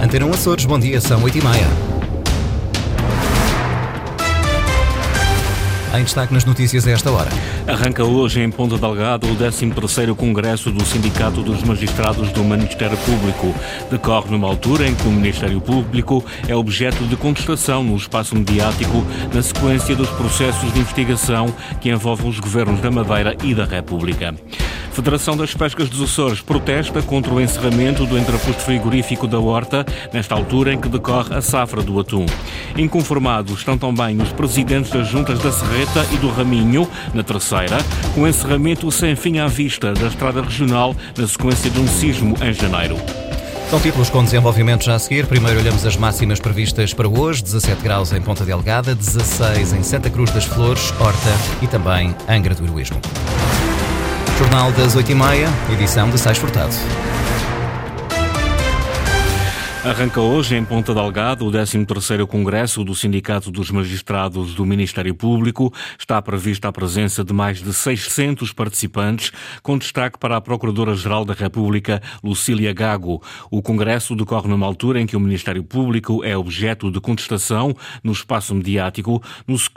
Antena Açores, bom dia, são 8 e meia. Em destaque nas notícias a esta hora. Arranca hoje em Ponta Delgado o 13º Congresso do Sindicato dos Magistrados do Ministério Público. Decorre numa altura em que o Ministério Público é objeto de contestação no espaço mediático na sequência dos processos de investigação que envolvem os governos da Madeira e da República. Federação das Pescas dos Açores protesta contra o encerramento do entreposto frigorífico da Horta, nesta altura em que decorre a safra do atum. Inconformados estão também os presidentes das juntas da Serreta e do Raminho, na terceira, com o encerramento sem fim à vista da estrada regional na sequência de um sismo em janeiro. São títulos com desenvolvimento já a seguir. Primeiro olhamos as máximas previstas para hoje: 17 graus em Ponta Delgada, 16 em Santa Cruz das Flores, Horta e também Angra do Heroísmo. Jornal das 8h30, edição de Sais Furtado. Arranca hoje em Ponta Delgado o 13º Congresso do Sindicato dos Magistrados do Ministério Público. Está prevista a presença de mais de 600 participantes, com destaque para a Procuradora-Geral da República, Lucília Gago. O Congresso decorre numa altura em que o Ministério Público é objeto de contestação no espaço mediático,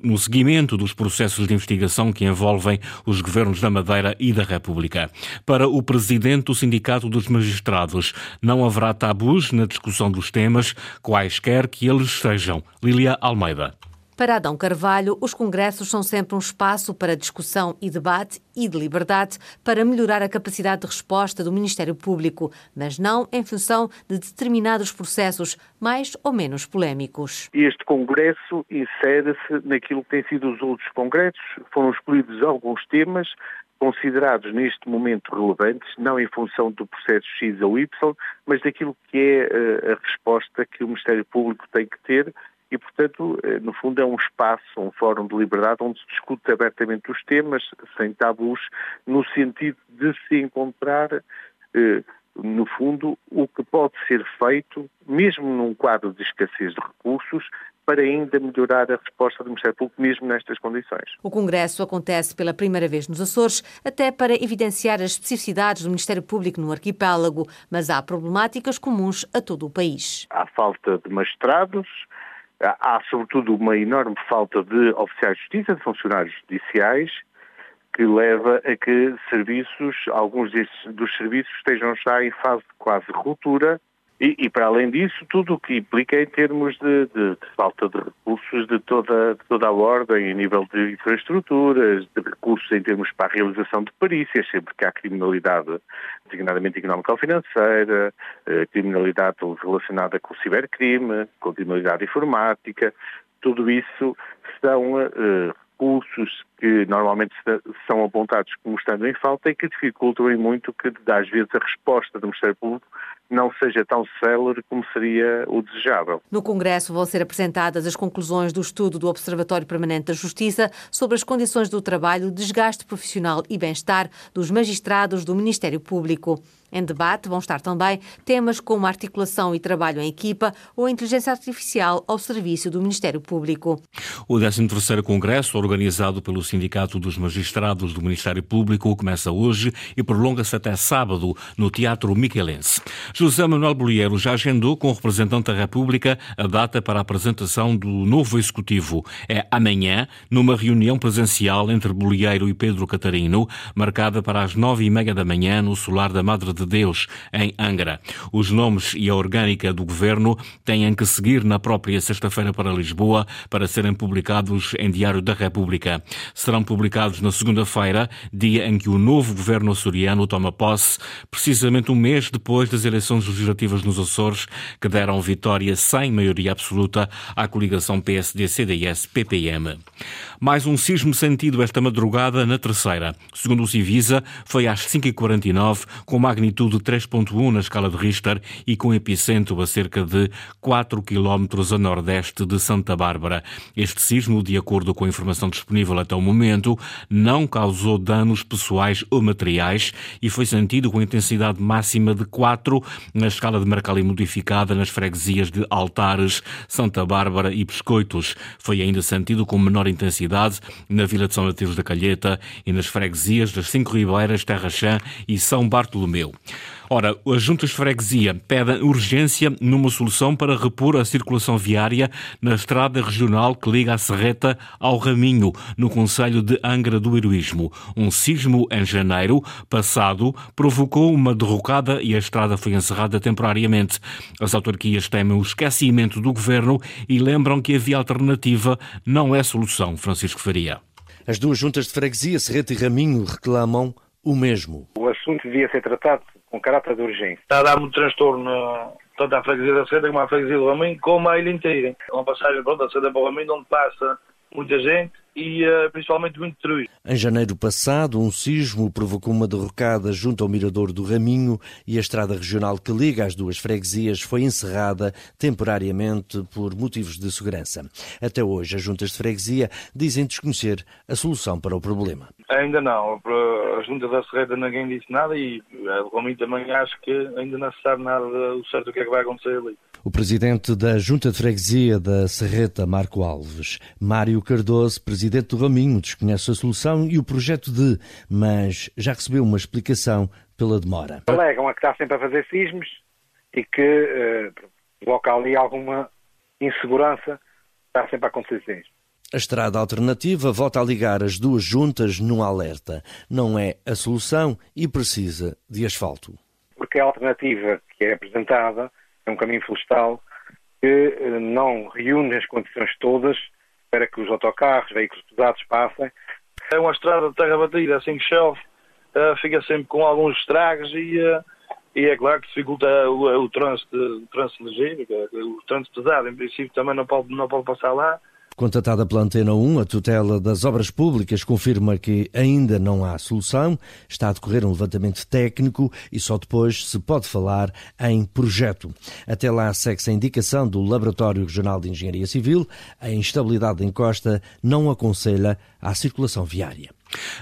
no seguimento dos processos de investigação que envolvem os governos da Madeira e da República. Para o Presidente do Sindicato dos Magistrados, não haverá tabus na discussão discussão dos temas, quaisquer que eles sejam. Lilia Almeida. Para Adão Carvalho, os congressos são sempre um espaço para discussão e debate e de liberdade para melhorar a capacidade de resposta do Ministério Público, mas não em função de determinados processos mais ou menos polémicos. Este congresso insere-se naquilo que têm sido os outros congressos. Foram escolhidos alguns temas considerados neste momento relevantes, não em função do processo X ou Y, mas daquilo que é eh, a resposta que o Ministério Público tem que ter. E, portanto, eh, no fundo é um espaço, um fórum de liberdade onde se discute abertamente os temas, sem tabus, no sentido de se encontrar, eh, no fundo, o que pode ser feito, mesmo num quadro de escassez de recursos, para ainda melhorar a resposta do Ministério Público, mesmo nestas condições. O Congresso acontece pela primeira vez nos Açores, até para evidenciar as especificidades do Ministério Público no arquipélago, mas há problemáticas comuns a todo o país. Há falta de magistrados, há sobretudo uma enorme falta de oficiais de justiça, de funcionários judiciais, que leva a que serviços, alguns desses, dos serviços estejam já em fase de quase ruptura e, e, para além disso, tudo o que implica em termos de, de, de falta de recursos de toda, de toda a ordem, em nível de infraestruturas, de recursos em termos para a realização de perícias, sempre que há criminalidade, designadamente económica ou financeira, eh, criminalidade relacionada com o cibercrime, com criminalidade informática, tudo isso são eh, recursos que normalmente são apontados como estando em falta e que dificultam muito que, às vezes, a resposta do Ministério Público não seja tão célere como seria o desejável. No Congresso vão ser apresentadas as conclusões do estudo do Observatório Permanente da Justiça sobre as condições do trabalho, desgaste profissional e bem-estar dos magistrados do Ministério Público. Em debate vão estar também temas como articulação e trabalho em equipa ou a inteligência artificial ao serviço do Ministério Público. O 13º Congresso, organizado pelo Sindicato dos Magistrados do Ministério Público, começa hoje e prolonga-se até sábado no Teatro Miquelense. José Manuel Bolheiro já agendou com o representante da República a data para a apresentação do novo Executivo. É amanhã, numa reunião presencial entre Bolheiro e Pedro Catarino, marcada para as nove e meia da manhã no Solar da Madre de Deus, em Angra. Os nomes e a orgânica do governo têm que seguir na própria sexta-feira para Lisboa para serem publicados em Diário da República. Serão publicados na segunda-feira, dia em que o novo governo açoriano toma posse, precisamente um mês depois das eleições legislativas nos Açores, que deram vitória sem maioria absoluta à coligação PSD-CDS-PPM. Mais um sismo sentido esta madrugada na terceira. Segundo o Civisa, foi às 5h49, com magnitude 3.1 na escala de Richter e com epicentro a cerca de 4 km a nordeste de Santa Bárbara. Este sismo, de acordo com a informação disponível até o momento, não causou danos pessoais ou materiais e foi sentido com intensidade máxima de 4 na escala de Marcali modificada nas freguesias de Altares, Santa Bárbara e Pescoitos. Foi ainda sentido com menor intensidade na Vila de São Mateus da Calheta e nas freguesias das Cinco Ribeiras, Terra Chã e São Bartolomeu. Ora, as juntas de freguesia pedem urgência numa solução para repor a circulação viária na estrada regional que liga a Serreta ao Raminho, no Conselho de Angra do Heroísmo. Um sismo em janeiro passado provocou uma derrocada e a estrada foi encerrada temporariamente. As autarquias temem o esquecimento do governo e lembram que a via alternativa não é solução. Francisco Faria. As duas juntas de freguesia, Serreta e Raminho, reclamam o mesmo. O assunto devia ser tratado com caráter de urgência. Está a dar muito transtorno tanto à freguesia da Serreta como à freguesia do Raminho, como à ilha inteira. É uma passagem pronto, da Serreta para o Raminho onde passa muita gente e uh, principalmente muito turismo. Em janeiro passado, um sismo provocou uma derrocada junto ao mirador do Raminho e a estrada regional que liga as duas freguesias foi encerrada temporariamente por motivos de segurança. Até hoje, as juntas de freguesia dizem desconhecer a solução para o problema. Ainda não. A junta da Serreta ninguém disse nada e do Raminho também acho que ainda não se sabe nada o certo o que é que vai acontecer ali. O presidente da Junta de Freguesia da Serreta, Marco Alves, Mário Cardoso, presidente do Raminho, desconhece a solução e o projeto de, mas já recebeu uma explicação pela demora. Alegam a que está sempre a fazer sismos e que eh, provoca ali alguma insegurança, está sempre a acontecer sismos. A estrada alternativa volta a ligar as duas juntas num alerta. Não é a solução e precisa de asfalto. Porque a alternativa que é apresentada é um caminho florestal que eh, não reúne as condições todas para que os autocarros, veículos pesados passem. É uma estrada de terra batida, assim que chove, uh, fica sempre com alguns estragos e, uh, e é claro que dificulta o, o trânsito, o trânsito ligeiro, o trânsito pesado, em princípio também não pode, não pode passar lá. Contatada pela Antena 1, a tutela das obras públicas confirma que ainda não há solução, está a decorrer um levantamento técnico e só depois se pode falar em projeto. Até lá segue-se a indicação do Laboratório Regional de Engenharia Civil, a instabilidade da encosta não aconselha à circulação viária.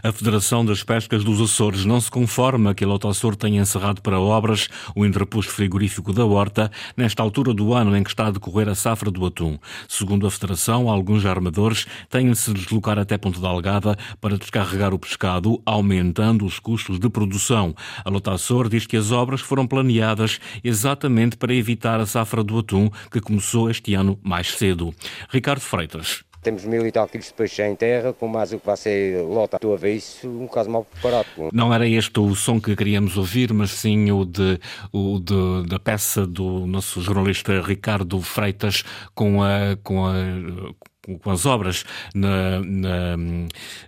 A Federação das Pescas dos Açores não se conforma que a Lotassor tenha encerrado para obras o interposto frigorífico da Horta nesta altura do ano em que está a decorrer a safra do atum. Segundo a Federação, alguns armadores têm de se deslocar até Ponte da Algada para descarregar o pescado, aumentando os custos de produção. A Lotassor diz que as obras foram planeadas exatamente para evitar a safra do atum que começou este ano mais cedo. Ricardo Freitas. Temos mil e tal quilos de peixe em terra, com mais o que vai ser lota. Ver isso um caso mal preparado. Não era este o som que queríamos ouvir, mas sim o, de, o de, da peça do nosso jornalista Ricardo Freitas com a, com a com as obras na, na,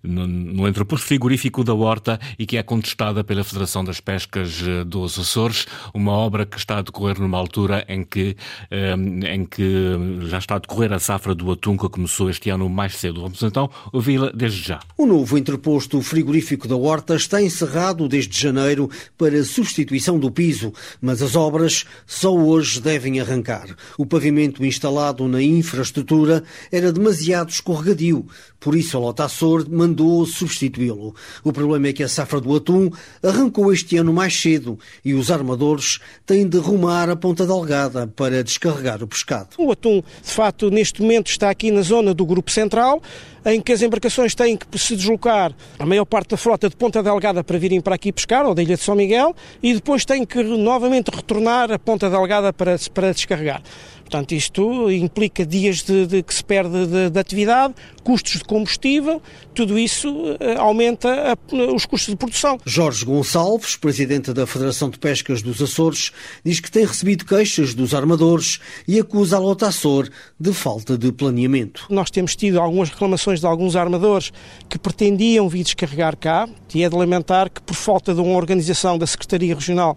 no, no entreposto frigorífico da Horta e que é contestada pela Federação das Pescas eh, dos Açores, uma obra que está a decorrer numa altura em que, eh, em que já está a decorrer a safra do atum que começou este ano mais cedo. Vamos então ouvi-la desde já. O novo entreposto frigorífico da Horta está encerrado desde janeiro para substituição do piso, mas as obras só hoje devem arrancar. O pavimento instalado na infraestrutura era de demasiado escorregadio, por isso a Lota Açor mandou substituí-lo. O problema é que a safra do atum arrancou este ano mais cedo e os armadores têm de rumar a Ponta Delgada para descarregar o pescado. O atum, de facto, neste momento está aqui na zona do Grupo Central, em que as embarcações têm que se deslocar a maior parte da frota de Ponta Delgada para virem para aqui pescar, ou da Ilha de São Miguel, e depois têm que novamente retornar a Ponta Delgada para, para descarregar. Portanto, isto implica dias de, de que se perde de, de, atividade, custos de combustível, tudo isso uh, aumenta a, os custos de produção. Jorge Gonçalves, presidente da Federação de Pescas dos Açores, diz que tem recebido queixas dos armadores e acusa a Lota Açor de falta de planeamento. Nós temos tido algumas reclamações de alguns armadores que pretendiam vir descarregar cá, e é de lamentar que, por falta de uma organização da Secretaria Regional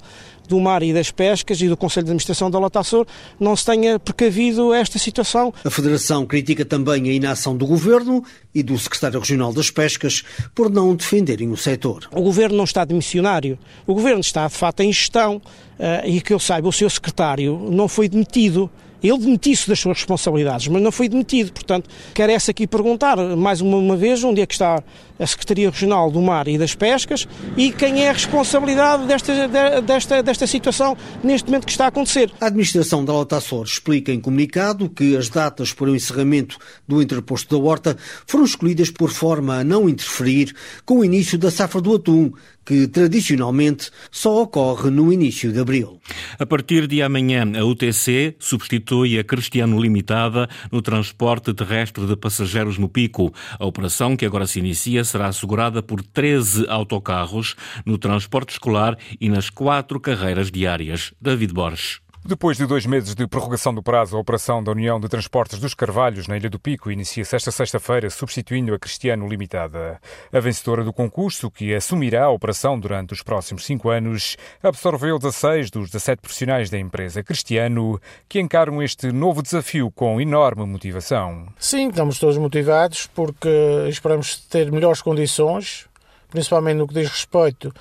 do Mar e das Pescas e do Conselho de Administração da Lota Açor não se tenha precavido esta situação. A Federação critica também a inação do Governo e do Secretário Regional das Pescas por não defenderem o setor. O Governo não está de missionário. O Governo está, de facto, em gestão eh, e que eu saiba, o seu secretário não foi demitido. Ele demitiu-se das suas responsabilidades, mas não foi demitido. Portanto, essa aqui perguntar, mais uma, uma vez, onde é que está a Secretaria Regional do Mar e das Pescas e quem é a responsabilidade desta, desta, desta situação neste momento que está a acontecer. A Administração da Horta Açores explica em comunicado que as datas para o encerramento do interposto da Horta foram escolhidas por forma a não interferir com o início da safra do atum, que tradicionalmente só ocorre no início de abril. A partir de amanhã, a UTC substitui a Cristiano Limitada no transporte terrestre de passageiros no Pico. A operação, que agora se inicia, será assegurada por 13 autocarros no transporte escolar e nas quatro carreiras diárias. David Borges. Depois de dois meses de prorrogação do prazo, a operação da União de Transportes dos Carvalhos na Ilha do Pico inicia-se esta sexta-feira, substituindo a Cristiano Limitada. A vencedora do concurso, que assumirá a operação durante os próximos cinco anos, absorveu 16 dos 17 profissionais da empresa Cristiano, que encaram este novo desafio com enorme motivação. Sim, estamos todos motivados porque esperamos ter melhores condições, principalmente no que diz respeito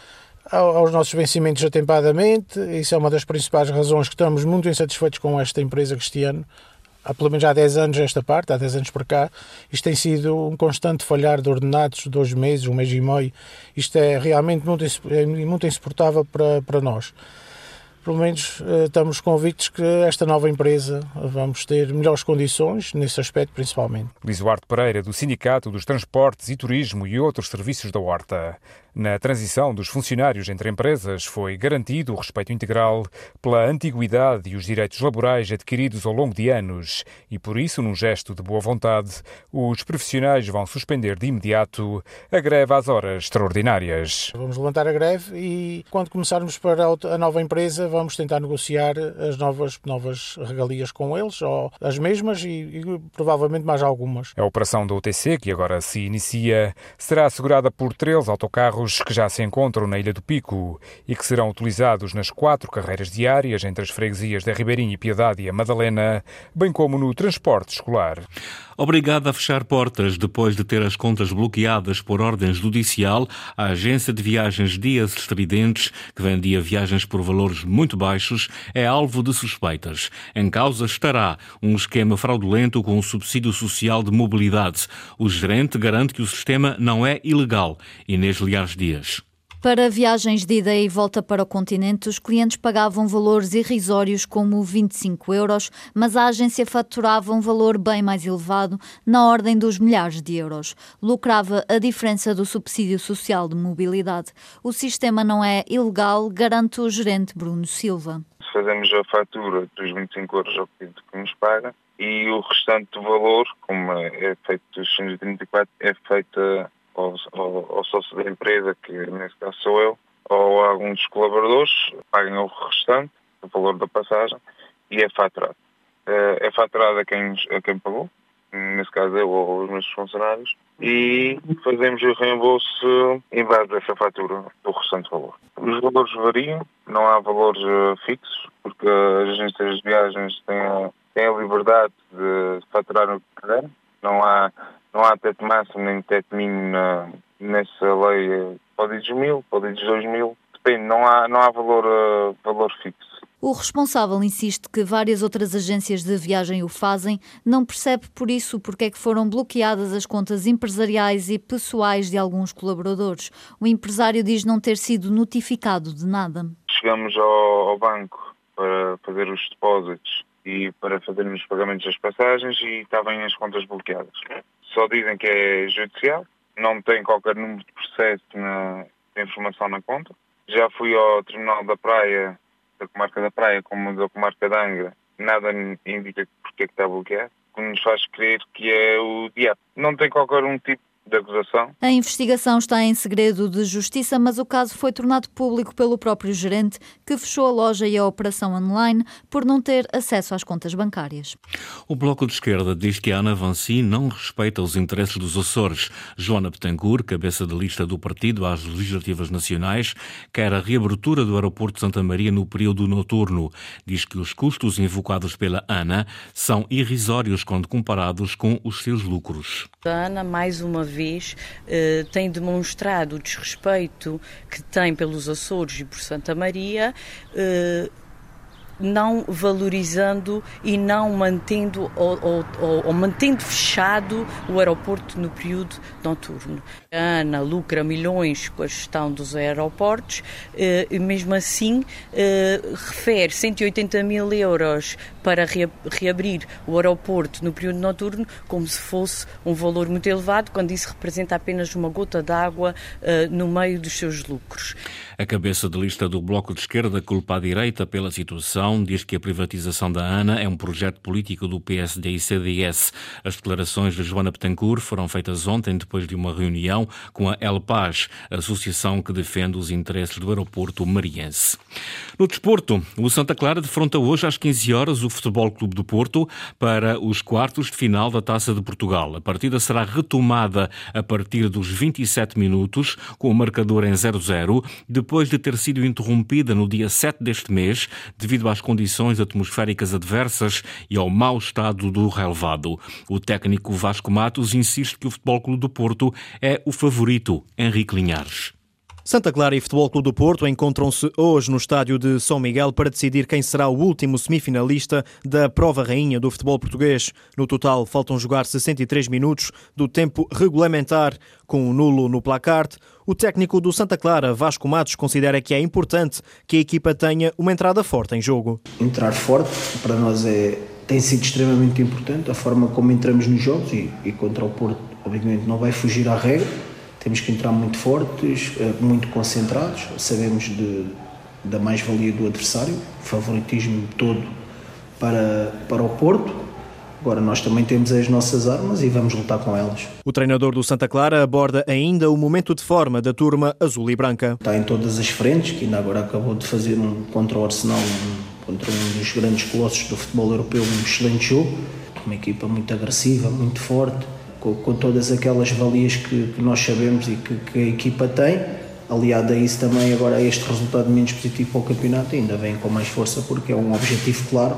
aos nossos vencimentos atempadamente. Isso é uma das principais razões que estamos muito insatisfeitos com esta empresa Cristiano. Há pelo menos há 10 anos esta parte, há 10 anos para cá, isto tem sido um constante falhar de ordenados, dois meses, um mês e meio. Isto é realmente muito, é muito insuportável para, para nós pelo menos eh, estamos convictos que esta nova empresa vamos ter melhores condições, nesse aspecto principalmente. Luís Duarte Pereira, do Sindicato dos Transportes e Turismo e outros serviços da Horta. Na transição dos funcionários entre empresas foi garantido o respeito integral pela antiguidade e os direitos laborais adquiridos ao longo de anos e, por isso, num gesto de boa vontade, os profissionais vão suspender de imediato a greve às horas extraordinárias. Vamos levantar a greve e, quando começarmos para a nova empresa, vamos tentar negociar as novas, novas regalias com eles, ou as mesmas e, e provavelmente mais algumas. A operação da UTC, que agora se inicia, será assegurada por três autocarros que já se encontram na Ilha do Pico e que serão utilizados nas quatro carreiras diárias entre as freguesias da Ribeirinha e Piedade e a Madalena, bem como no transporte escolar. Obrigada a fechar portas depois de ter as contas bloqueadas por ordem judicial, a agência de viagens Dias Estridentes, que vendia viagens por valores muito baixos, é alvo de suspeitas. Em causa estará um esquema fraudulento com o subsídio social de mobilidade. O gerente garante que o sistema não é ilegal. Inês Liares Dias. Para viagens de ida e volta para o continente, os clientes pagavam valores irrisórios como 25 euros, mas a agência faturava um valor bem mais elevado, na ordem dos milhares de euros. Lucrava a diferença do subsídio social de mobilidade. O sistema não é ilegal, garante o gerente Bruno Silva. Fazemos a fatura dos 25 euros ao cliente que nos paga e o restante do valor, como é feito dos 134, é feita ao, ao, ao sócio da empresa, que nesse caso sou eu, ou a dos colaboradores, paguem o restante, o valor da passagem, e é faturado. É, é faturado a quem, a quem pagou, nesse caso eu ou os meus funcionários, e fazemos o reembolso em base dessa fatura do restante valor. Os valores variam, não há valores uh, fixos, porque as agências de viagens têm, têm a liberdade de faturar o que quiserem, não há não há teto máximo nem teto mínimo na, nessa lei. Pode ir dos mil, pode ir dos dois mil. Depende, não há, não há valor, uh, valor fixo. O responsável insiste que várias outras agências de viagem o fazem, não percebe por isso porque é que foram bloqueadas as contas empresariais e pessoais de alguns colaboradores. O empresário diz não ter sido notificado de nada. Chegamos ao, ao banco para fazer os depósitos e para fazermos os pagamentos das passagens e estavam as contas bloqueadas só dizem que é judicial, não tem qualquer número de processo na, de informação na conta. Já fui ao Tribunal da Praia, da Comarca da Praia, como da Comarca da Angra, nada indica porque é que está bloqueado, o que nos faz crer que é o diabo. Não tem qualquer um tipo de acusação. A investigação está em segredo de justiça, mas o caso foi tornado público pelo próprio gerente, que fechou a loja e a operação online por não ter acesso às contas bancárias. O Bloco de Esquerda diz que a Ana Vanci não respeita os interesses dos Açores. Joana Betancourt, cabeça de lista do partido às legislativas nacionais, quer a reabertura do aeroporto de Santa Maria no período noturno. Diz que os custos invocados pela Ana são irrisórios quando comparados com os seus lucros. A Ana, mais uma vez, eh, tem demonstrado o desrespeito que tem pelos Açores e por Santa Maria, eh, não valorizando e não mantendo ou, ou, ou, mantendo fechado o aeroporto no período noturno. A ANA lucra milhões com a gestão dos aeroportos eh, e mesmo assim eh, refere 180 mil euros para reabrir o aeroporto no período noturno como se fosse um valor muito elevado, quando isso representa apenas uma gota d'água uh, no meio dos seus lucros. A cabeça de lista do Bloco de Esquerda culpa a direita pela situação, diz que a privatização da ANA é um projeto político do PSD e CDS. As declarações de Joana Betancourt foram feitas ontem depois de uma reunião com a El Paz, associação que defende os interesses do aeroporto mariense. No desporto, o Santa Clara defronta hoje às 15 horas o Futebol Clube do Porto para os quartos de final da Taça de Portugal. A partida será retomada a partir dos 27 minutos, com o marcador em 0-0, depois de ter sido interrompida no dia 7 deste mês, devido às condições atmosféricas adversas e ao mau estado do relevado. O técnico Vasco Matos insiste que o Futebol Clube do Porto é o favorito, Henrique Linhares. Santa Clara e Futebol Clube do Porto encontram-se hoje no estádio de São Miguel para decidir quem será o último semifinalista da prova rainha do futebol português. No total, faltam jogar 63 minutos do tempo regulamentar, com o nulo no placar. O técnico do Santa Clara, Vasco Matos, considera que é importante que a equipa tenha uma entrada forte em jogo. Entrar forte para nós é, tem sido extremamente importante, a forma como entramos nos jogos e, e contra o Porto, obviamente, não vai fugir à regra temos que entrar muito fortes, eh, muito concentrados, sabemos de, da mais-valia do adversário, favoritismo todo para, para o Porto. Agora nós também temos as nossas armas e vamos lutar com elas. O treinador do Santa Clara aborda ainda o momento de forma da turma azul e branca. Está em todas as frentes, que ainda agora acabou de fazer um contra o Arsenal, um, contra um dos grandes colossos do futebol europeu, um excelente jogo. Uma equipa muito agressiva, muito forte com, com todas aquelas valias que, que nós sabemos e que, que, a equipa tem, aliado a isso também agora este resultado menos positivo para o campeonato, ainda vem com mais força porque é um objetivo claro,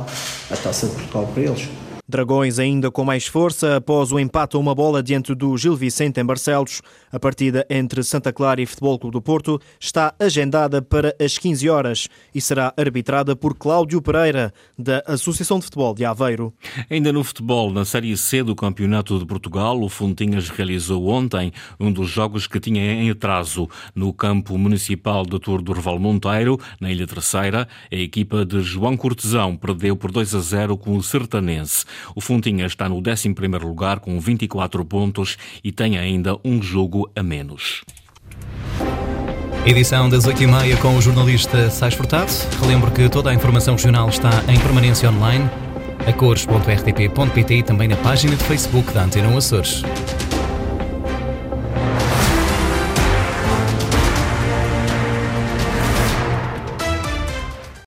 a Taça de Portugal para eles. Dragões ainda com mais força após o empate a uma bola diante do Gil Vicente em Barcelos. A partida entre Santa Clara e Futebol Clube do Porto está agendada para as 15 horas e será arbitrada por Cláudio Pereira, da Associação de Futebol de Aveiro. Ainda no futebol, na Série C do Campeonato de Portugal, o Fontinhas realizou ontem um dos jogos que tinha em atraso no campo municipal do Tour do Orval Monteiro, na Ilha Terceira. A equipa de João Cortesão perdeu por 2 a 0 com o Sertanense. O Fontinha está no 11 lugar com 24 pontos e tem ainda um jogo a menos. Edição das 8h30 com o jornalista Sais Furtado. Relembro que toda a informação regional está em permanência online a cores.rtp.pt e também na página de Facebook da Antena Açores.